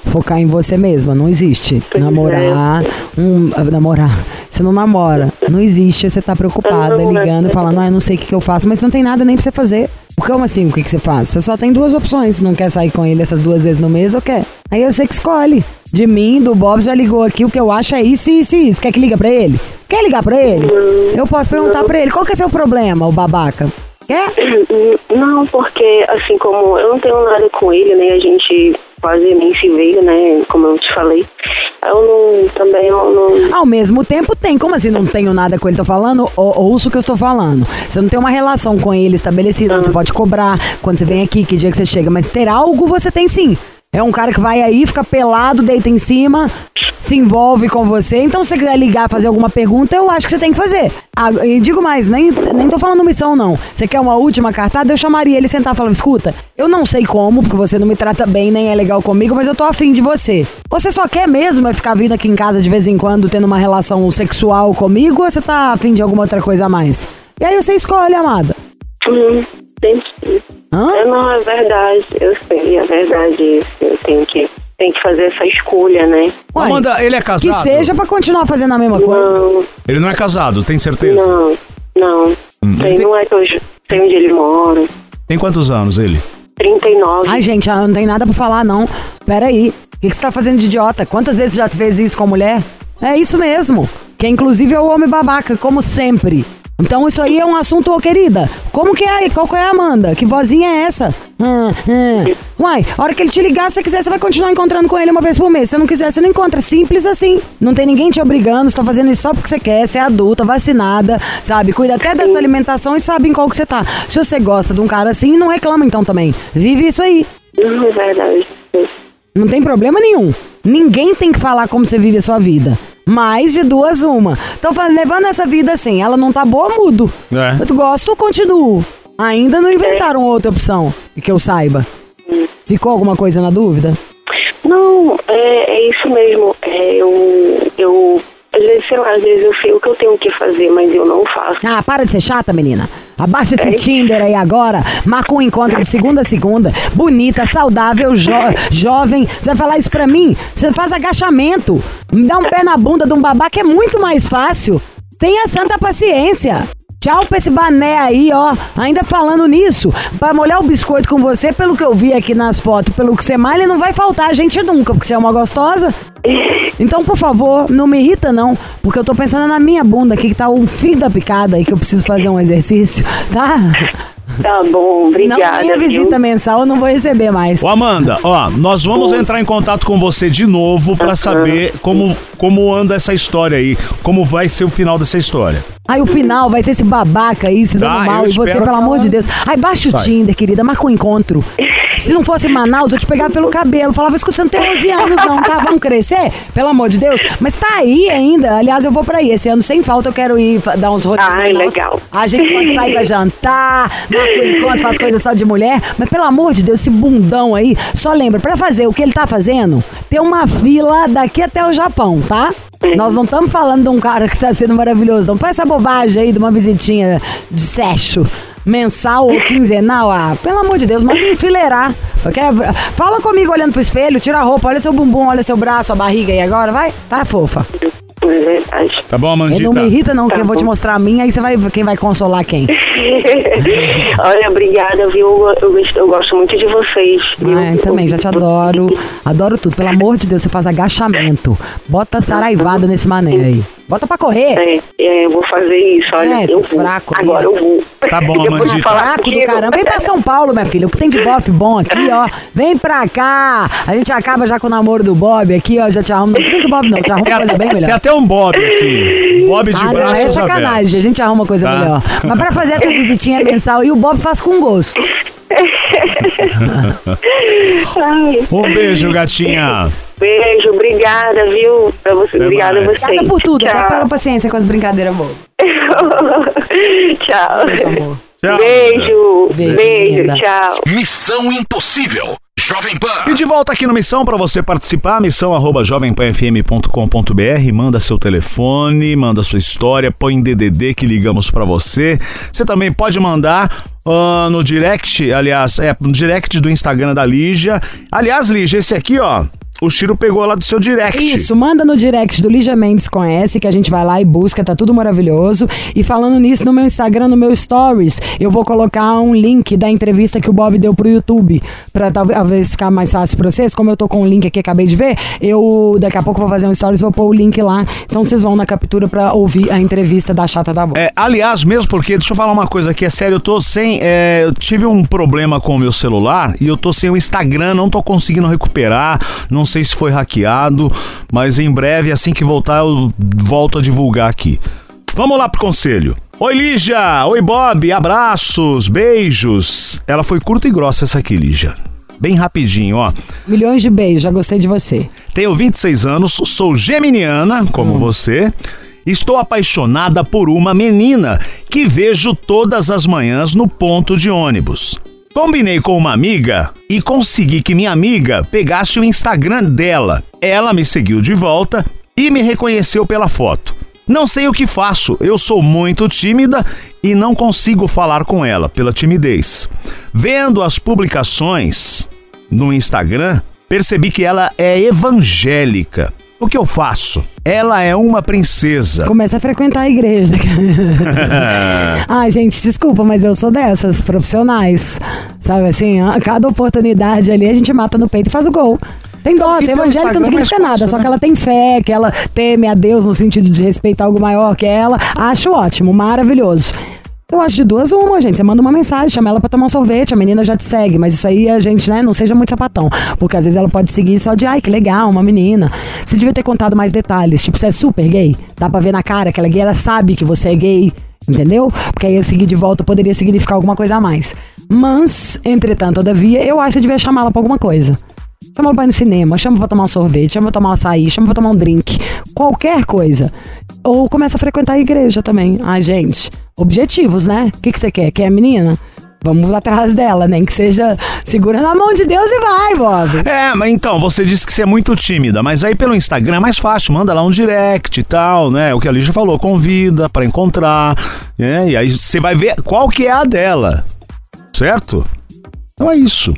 Focar em você mesma, não existe.
Pois
namorar, um, ah, namorar. Você não namora. Não existe, você tá preocupada,
Não,
ligando,
é-
falando, ah, eu não sei o que, que eu faço, mas não tem nada nem pra você fazer. Como assim, o que, que você faz? Você só tem duas opções. Não quer sair com ele essas duas vezes no mês ou quer? Aí eu sei que escolhe. De mim, do Bob, já ligou aqui, o que eu acho é isso, isso e isso. Quer que liga pra ele? Quer ligar pra ele? Eu posso perguntar pra ele, qual que é seu problema, o babaca? Quer?
Não, porque assim como eu não tenho nada com ele, né? A gente quase nem se vê, né? Como eu te falei. Eu não também eu não.
Ao mesmo tempo tem. Como assim não tenho nada com ele? Tô falando, ou, ouço o que eu estou falando. Você não tem uma relação com ele estabelecida, onde você pode cobrar quando você vem aqui, que dia que você chega. Mas ter algo você tem sim. É um cara que vai aí, fica pelado, deita em cima, se envolve com você. Então, se você quiser ligar, fazer alguma pergunta, eu acho que você tem que fazer. Ah, e digo mais, nem, nem tô falando missão, não. Você quer uma última cartada? Eu chamaria ele sentar e falar: escuta, eu não sei como, porque você não me trata bem, nem é legal comigo, mas eu tô afim de você. Você só quer mesmo é ficar vindo aqui em casa de vez em quando, tendo uma relação sexual comigo, ou você tá afim de alguma outra coisa a mais? E aí você escolhe, amada.
Hum, entendi.
Hã?
É, não, é verdade, eu sei, é verdade isso. Eu tenho que, tenho que fazer essa escolha, né?
Uai,
Amanda, ele é
que
casado?
seja pra continuar fazendo a mesma coisa.
Não,
Ele não é casado, tem certeza?
não, não.
Hum,
Sei,
tem-
não é que eu sei onde ele mora.
Tem quantos anos ele?
39.
Ai, gente, ah, não tem nada pra falar, não. Pera aí. O que, que você tá fazendo de idiota? Quantas vezes já fez isso com mulher? É isso mesmo. Que inclusive é o homem babaca, como sempre. Então isso aí é um assunto, ô querida. Como que é? Qual que é, Amanda? Que vozinha é essa? Hum, hum. Uai, a hora que ele te ligar, se você quiser, você vai continuar encontrando com ele uma vez por mês. Se você não quiser, você não encontra. Simples assim. Não tem ninguém te obrigando, você tá fazendo isso só porque você quer, você é adulta, vacinada, sabe? Cuida até da sua alimentação e sabe em qual que você tá. Se você gosta de um cara assim, não reclama então também. Vive isso aí.
Hum, é verdade.
Não tem problema nenhum. Ninguém tem que falar como você vive a sua vida. Mais de duas, uma. Então, levando essa vida assim, ela não tá boa, mudo.
É.
Eu gosto, continuo. Ainda não inventaram outra opção, que eu saiba. Ficou alguma coisa na dúvida?
Não, é, é isso mesmo. É, eu, eu, às vezes, sei lá, às vezes eu sei o que eu tenho que fazer, mas eu não faço.
Ah, para de ser chata, menina. Abaixa esse Tinder aí agora. Marca um encontro de segunda a segunda. Bonita, saudável, jo- jovem. Você vai falar isso pra mim? Você faz agachamento. Me dá um pé na bunda de um babá que é muito mais fácil. Tenha santa paciência. Tchau pra esse bané aí, ó. Ainda falando nisso, pra molhar o biscoito com você, pelo que eu vi aqui nas fotos, pelo que você malha, não vai faltar a gente nunca, porque você é uma gostosa. Então, por favor, não me irrita não, porque eu tô pensando na minha bunda aqui, que tá um fio da picada aí, que eu preciso fazer um exercício, tá?
Tá bom, obrigada.
não, minha
viu?
visita mensal eu não vou receber mais.
Ô Amanda, ó, nós vamos entrar em contato com você de novo pra saber como, como anda essa história aí, como vai ser o final dessa história.
Aí o final vai ser esse babaca aí, se dando
Tá,
mal,
eu
e você,
espero
pelo
que
amor
ela-
de Deus. Aí baixa o
Sai.
Tinder, querida, marca um encontro. Se não fosse em Manaus, eu te pegava pelo cabelo. Falava, escuta, você não tem 11 anos não, tá? Vamos crescer? Pelo amor de Deus. Mas tá aí ainda. Aliás, eu vou pra aí. Esse ano, sem falta, eu quero ir fa- dar uns rolinhos. em
Ai,
Manaus.
legal.
A gente pode sair pra jantar, marca um encontro, faz coisa só de mulher. Mas pelo amor de Deus, esse bundão aí, só lembra, pra fazer o que ele tá fazendo, tem uma fila daqui até o Japão, tá? Nós não estamos falando de um cara que tá sendo maravilhoso, não. Põe essa bobagem aí de uma visitinha de sexo. Mensal ou quinzenal, ah, pelo amor de Deus, manda enfileirar. Quer- Fala comigo olhando pro espelho, tira a roupa, olha seu bumbum, olha seu braço, a barriga aí agora, vai? Tá, fofa?
É verdade.
Tá bom,
Eu
Amandita?
não me irrita, não, que
Tá
eu vou te mostrar a minha, aí você vai quem vai consolar quem.
Olha, obrigada, viu? Eu, gosto- eu gosto muito de vocês. viu?
Ah, também, já te adoro. Adoro tudo. Pelo amor de Deus, você faz agachamento. Bota saraivada nesse mané aí. Bota pra correr.
É, é, eu vou fazer isso, olha.
É,
eu vou.
fraco,
Agora eu vou.
Tá bom, Amandita.
Fraco do caramba. Vem pra São Paulo, minha filha. O que tem de bofe bom aqui, ó. Vem pra cá. A gente acaba já com o namoro do Bob aqui, ó. Já te arruma. Não fica o Bob, não. Te arruma
Tem,
coisa bem
tem
melhor.
até um Bob aqui. Bob de
Ah,
braços
é
abertos.
sacanagem. A gente arruma coisa
Tá.
melhor. Mas pra fazer essa visitinha mensal, e o Bob faz com gosto.
Um beijo, gatinha.
Beijo, obrigada, viu? Pra você,
Até
obrigada a vocês.
Obrigada por tudo. Até
Tchau.
pela paciência com as brincadeiras boas.
tchau.
Beijo, amor.
Tchau.
Beijo,
Beijo,
beijo, tchau.
Missão Impossível. Jovem
E
Pan.
de volta aqui no Missão para você participar, missão arroba jovempanfm.com.br, manda seu telefone, manda sua história, põe em DDD que ligamos para você. Você também pode mandar ah, no direct, aliás, é no direct do Instagram da Lígia. Aliás, Lígia, esse aqui, ó, o Chiro pegou lá do seu direct.
Isso, manda no direct do Lígia Mendes Conhece, que a gente vai lá e busca, tá tudo maravilhoso. E falando nisso, no meu Instagram, no meu Stories, eu vou colocar um link da entrevista que o Bob deu pro YouTube, pra talvez ficar mais fácil pra vocês. Como eu tô com o link aqui, acabei de ver, eu daqui a pouco vou fazer um Stories, vou pôr o link lá. Então vocês vão na captura pra ouvir a entrevista da Chata da Boa.
É, aliás, mesmo porque, deixa eu falar uma coisa aqui, é sério, eu tô sem. é, eu tive um problema com o meu celular e eu tô sem o Instagram, não tô conseguindo recuperar, não sei se foi hackeado, mas em breve, assim que voltar, eu volto a divulgar aqui. Vamos lá pro conselho. Oi, Lígia! Oi, Bob! Abraços, beijos! Ela foi curta e grossa essa aqui, Lígia. Bem rapidinho, ó.
Milhões de beijos, já gostei de você.
Tenho 26 anos, sou geminiana, como você. Estou apaixonada por uma menina que vejo todas as manhãs no ponto de ônibus. Combinei com uma amiga e consegui que minha amiga pegasse o Instagram dela. Ela me seguiu de volta e me reconheceu pela foto. Não sei o que faço, eu sou muito tímida e não consigo falar com ela pela timidez. Vendo as publicações no Instagram, percebi que ela é evangélica. O que eu faço? Ela é uma princesa.
Começa a frequentar a igreja. Ai, gente, desculpa, mas eu sou dessas, profissionais. Sabe assim, a cada oportunidade ali a gente mata no peito e faz o gol. Tem dó,
e
ser
pelo
evangélica não
é
significa
mais
nada, só
né?
que ela tem fé, que ela teme a Deus no sentido de respeitar algo maior que ela. Acho ótimo, maravilhoso. Eu acho de duas uma, gente. Você manda uma mensagem, chama ela pra tomar um sorvete, a menina já te segue, mas isso aí a gente, né, não seja muito sapatão. Porque às vezes ela pode seguir só de, ai, que legal, uma menina. Você devia ter contado mais detalhes. Tipo, você é super gay, dá pra ver na cara que ela é gay, ela sabe que você é gay. Entendeu? Porque aí eu seguir de volta poderia significar alguma coisa a mais. Mas, entretanto, todavia, eu acho que eu devia chamá-la pra alguma coisa. Chama pra ir no cinema, chama pra tomar um sorvete, chama pra tomar um açaí, chama pra tomar um drink. Qualquer coisa. Ou começa a frequentar a igreja também. Ai, gente, objetivos, né? O que, que você quer? Quer a menina? Vamos atrás dela, nem que seja segura na mão de Deus e vai, Bob.
É, mas então, você disse que você é muito tímida, mas aí pelo Instagram é mais fácil, manda lá um direct e tal, né? O que a Lígia falou, convida pra encontrar, né? E aí você vai ver qual que é a dela, certo? Então é isso.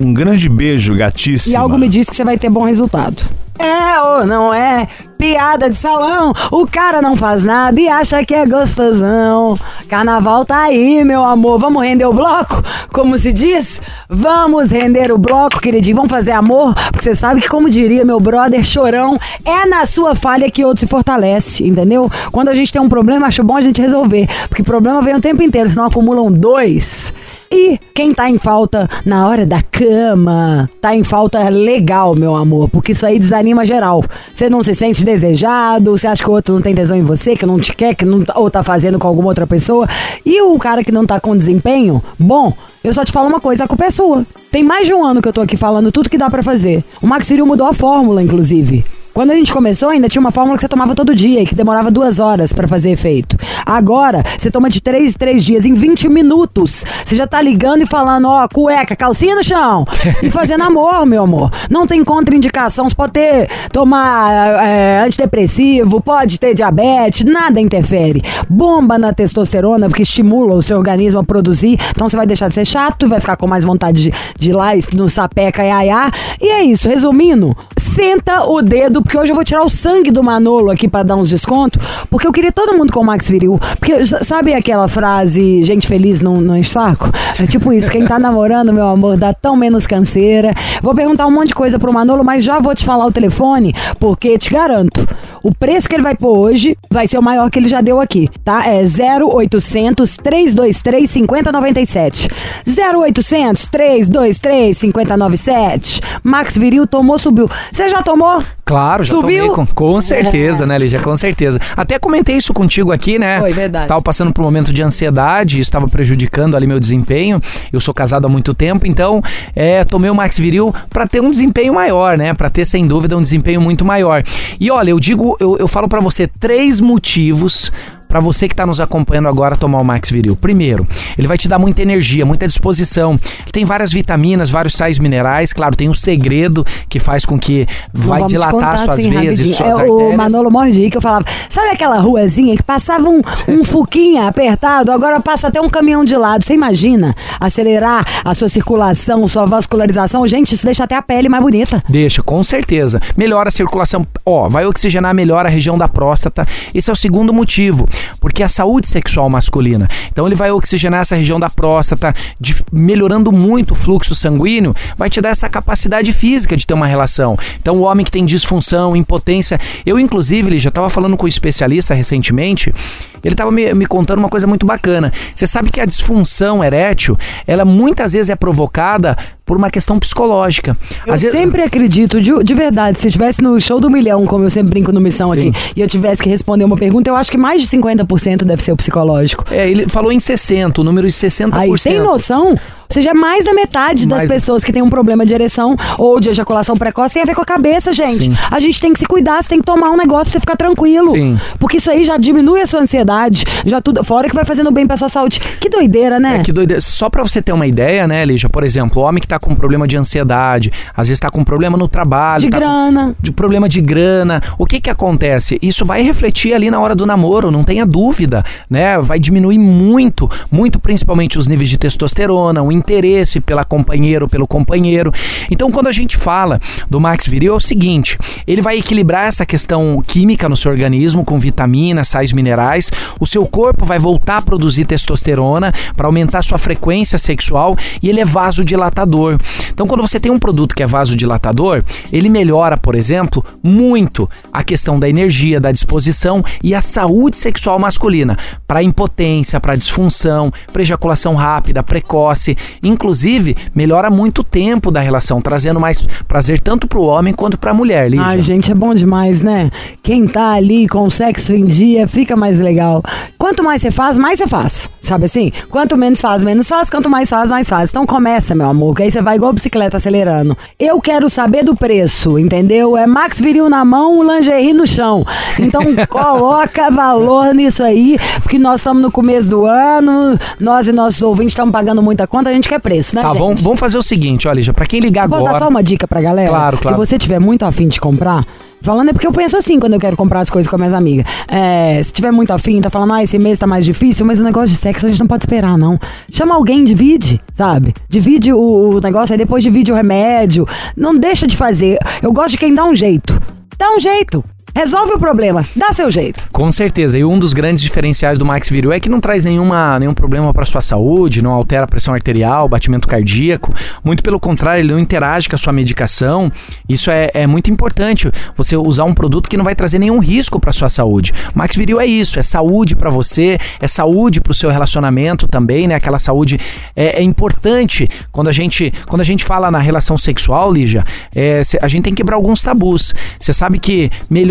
Um grande beijo, gatíssima.
E algo me diz que você vai ter bom resultado. É ou não é? Piada de salão. O cara não faz nada e acha que é gostosão. Carnaval tá aí, meu amor. Vamos render o bloco? Como se diz? Vamos render o bloco, queridinho. Vamos fazer amor? Porque você sabe que, como diria meu brother chorão, é na sua falha que outro se fortalece, entendeu? Quando a gente tem um problema, acho bom a gente resolver. Porque problema vem o tempo inteiro, senão acumulam dois. E quem tá em falta na hora da cama, tá em falta legal, meu amor, porque isso aí desanima geral. Você não se sente desejado, você acha que o outro não tem tesão em você, que não te quer, que não, ou tá fazendo com alguma outra pessoa. E o cara que não tá com desempenho, bom, eu só te falo uma coisa, a culpa é sua. Tem mais de um ano que eu tô aqui falando tudo que dá pra fazer. O Max Viril mudou a fórmula, inclusive. Quando a gente começou, ainda tinha uma fórmula que você tomava todo dia e que demorava duas horas pra fazer efeito. Agora, você toma de três em três dias, em 20 minutos. Você já tá ligando e falando, ó, cueca, calcinha no chão. E fazendo amor, meu amor. Não tem contraindicação. Você pode ter, tomar é, antidepressivo, pode ter diabetes, nada interfere. Bomba na testosterona, porque estimula o seu organismo a produzir. Então você vai deixar de ser chato, vai ficar com mais vontade de, de ir lá no sapeca e. E é isso, resumindo, senta o dedo, porque hoje eu vou tirar o sangue do Manolo aqui pra dar uns descontos, porque eu queria todo mundo com o Max Viril. Porque sabe aquela frase, gente feliz não, não saco? É tipo isso, quem tá namorando, meu amor, dá tão menos canseira. Vou perguntar um monte de coisa pro Manolo, mas já vou te falar o telefone, porque te garanto, o preço que ele vai pôr hoje vai ser o maior que ele já deu aqui, tá? É 0800 323 5097. 0800 323 5097. Max Viril tomou, subiu. Você já tomou?
Claro, já
Subiu?
tomei com, com certeza, né, Lígia? Com certeza. Até comentei isso contigo aqui, né?
Foi, verdade.
Tava passando por um momento de ansiedade, estava prejudicando ali meu desempenho. Eu sou casado há muito tempo, então é, tomei o Max Viril para ter um desempenho maior, né? Para ter, sem dúvida, um desempenho muito maior. E olha, eu digo, eu, eu falo para você três motivos para você que está nos acompanhando agora tomar o Max Viril. Primeiro, ele vai te dar muita energia, muita disposição. Ele tem várias vitaminas, vários sais minerais. Claro, tem um segredo que faz com que vai dilatar
contar,
suas
assim,
veias e
rapidinho.
suas
é,
artérias.
O Manolo Mordi que eu falava, sabe aquela ruazinha que passava um, um fuquinha apertado, agora passa até um caminhão de lado. Você imagina acelerar a sua circulação, sua vascularização? Gente, isso deixa até a pele mais bonita.
Deixa, com certeza. Melhora a circulação. Ó, vai oxigenar melhor a região da próstata. Esse é o segundo motivo. Porque a saúde sexual masculina. Então ele vai oxigenar essa região da próstata, de- melhorando muito o fluxo sanguíneo, vai te dar essa capacidade física de ter uma relação. Então o homem que tem disfunção, impotência. Eu, inclusive, ele já estava falando com um especialista recentemente. Ele estava me, me contando uma coisa muito bacana. Você sabe que a disfunção erétil, ela muitas vezes é provocada por uma questão psicológica.
Eu
Às vezes-
sempre acredito, de, de verdade, se eu estivesse no show do milhão, como eu sempre brinco no Missão
Sim.
aqui, e eu tivesse que responder uma pergunta, eu acho que mais de 50% deve ser o psicológico.
É, ele falou em 60, o número de 60%.
Aí, tem noção? Ou seja, mais da metade das
Mais da-
pessoas que têm um problema de ereção ou de ejaculação precoce tem a ver com a cabeça, gente.
Sim.
A gente tem que se cuidar, você tem que tomar um negócio pra você ficar tranquilo.
Sim.
Porque isso aí já diminui a sua ansiedade, já tudo, fora que vai fazendo bem pra sua saúde. Que doideira, né?
É que doideira. Só pra você ter uma ideia, né, Lígia? Por exemplo, o homem que tá com problema de ansiedade, às vezes tá com problema no trabalho.
De
tá com-
grana.
de problema de grana. O que que acontece? Isso vai refletir ali na hora do namoro, não tenha dúvida, né? Vai diminuir muito, muito principalmente os níveis de testosterona, o interesse pela companheira ou pelo companheiro. Então, quando a gente fala do Max Viril, é o seguinte: ele vai equilibrar essa questão química no seu organismo com vitaminas, sais minerais. O seu corpo vai voltar a produzir testosterona para aumentar sua frequência sexual e ele é vasodilatador. Então, quando você tem um produto que é vasodilatador, ele melhora, por exemplo, muito a questão da energia, da disposição e a saúde sexual masculina para impotência, para disfunção, para ejaculação rápida, precoce. Inclusive, melhora muito o tempo da relação, trazendo mais prazer tanto para o homem quanto para a mulher, Lígia.
Ai, gente, é bom demais, né? Quem tá ali com o sexo em dia fica mais legal. Quanto mais você faz, mais você faz. Sabe assim? Quanto menos faz, menos faz. Quanto mais faz, mais faz. Então começa, meu amor, que aí você vai igual bicicleta acelerando. Eu quero saber do preço, entendeu? É Max Viril na mão, lingerie no chão. Então coloca valor nisso aí, porque nós estamos no começo do ano, nós e nossos ouvintes estamos pagando muita conta, gente quer preço, né,
Tá,
gente?
vamos, vamos fazer o seguinte, olha, Lígia, para quem ligar
Posso
agora.
dar só uma dica pra galera?
Claro, claro.
Se você tiver muito afim de comprar, falando é porque eu penso assim quando eu quero comprar as coisas com as minhas amigas. É, se tiver muito afim, tá falando, ah, esse mês tá mais difícil, mas o negócio de sexo a gente não pode esperar, não. Chama alguém, divide, sabe? Divide o, o negócio, aí depois divide o remédio. Não deixa de fazer. Eu gosto de quem dá um jeito. Dá um jeito. Resolve o problema. Dá seu jeito.
Com certeza. E um dos grandes diferenciais do Max Viril é que não traz nenhuma, nenhum problema para sua saúde, não altera a pressão arterial, batimento cardíaco. Muito pelo contrário, ele não interage com a sua medicação. Isso é, é muito importante. Você usar um produto que não vai trazer nenhum risco para sua saúde. Max Viril é isso, é saúde para você, é saúde para o seu relacionamento também, né? Aquela saúde é, é importante quando a gente quando a gente fala na relação sexual, Lígia. é, a gente tem que quebrar alguns tabus. Você sabe que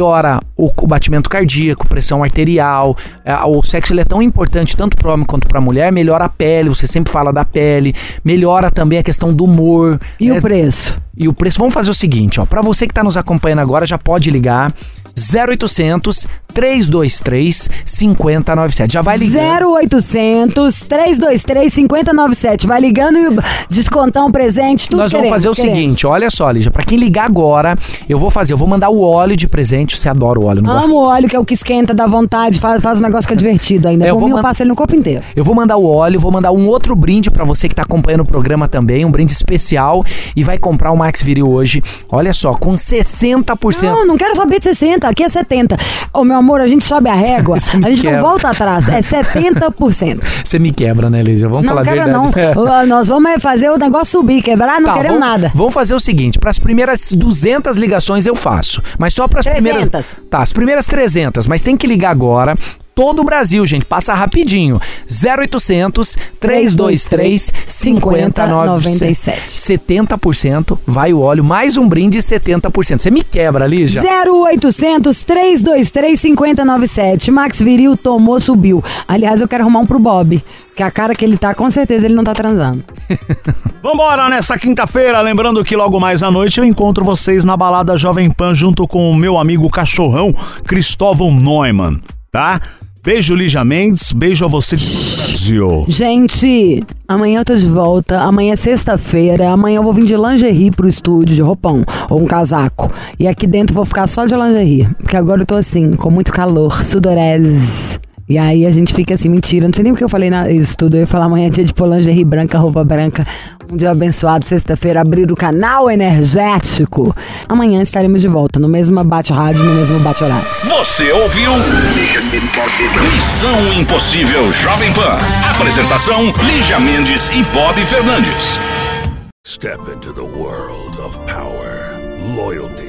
melhora o, o batimento cardíaco, pressão arterial. é, o sexo ele é tão importante tanto para homem quanto para mulher. Melhora a pele. Você sempre fala da pele. Melhora também a questão do humor.
E
né?
o preço?
E o preço, vamos fazer o seguinte, ó, para você que tá nos acompanhando agora, já pode ligar 0800 323 5097. Já vai ligando.
0800 323 5097. Vai ligando e descontão presente, tudo
Nós vamos
queremos,
fazer o
queremos.
seguinte, olha só, Lígia, pra quem ligar agora, eu vou fazer, eu vou mandar o óleo de presente, você adora o óleo, não?
Amo o óleo, que é o que esquenta, dá vontade, faz, faz um negócio que é divertido ainda.
É, eu
Por
vou
mim, eu passo ele no corpo inteiro.
Eu vou mandar o óleo, vou mandar um outro brinde pra você que tá acompanhando o programa também, um brinde especial e vai comprar o Max Viril hoje. Olha só, com 60%.
Não, não quero saber de 60, aqui é 70. Ô, meu amor, a gente sobe a régua, a gente
quebra.
não volta atrás, é 70%.
Você me quebra, né, Lígia? Vamos
não
falar
quebra
verdade.
não. Nós vamos fazer o negócio subir, quebrar, não
Tá,
queremos
vamos,
nada.
Vamos fazer o seguinte, para as primeiras 200 ligações eu faço, mas só para as
300.
primeiras Tá, as primeiras 300, mas tem que ligar agora. Todo o Brasil, gente, passa rapidinho. 0800 323 5097. 70% vai o óleo, mais um brinde 70%. Você me quebra, Lígia.
0800 323 5097. Max Viril tomou, subiu. Aliás, eu quero arrumar um pro Bob. Que a cara que ele tá, com certeza ele não tá transando.
Vambora nessa quinta-feira, lembrando que logo mais à noite eu encontro vocês na balada Jovem Pan junto com o meu amigo cachorrão Cristóvão Neumann, tá? Beijo Lígia Mendes, beijo a você Brasil.
Gente, amanhã eu tô de volta. Amanhã é sexta-feira. Amanhã eu vou vir de lingerie pro estúdio, de roupão, ou um casaco. E aqui dentro vou ficar só de lingerie. Porque agora eu tô assim, com muito calor, sudorese. E aí a gente fica assim, mentira, não sei nem porque eu falei na- isso tudo. Eu ia falar amanhã é dia de pôr lingerie branca, roupa branca. Um dia abençoado, sexta-feira, abrir o canal energético. Amanhã estaremos de volta, no mesmo bate-rádio, no mesmo bate-horário.
Você ouviu? Missão Impossível Jovem Pan. Apresentação: Lígia Mendes e Bob Fernandes.
Step into the world of power, loyalty,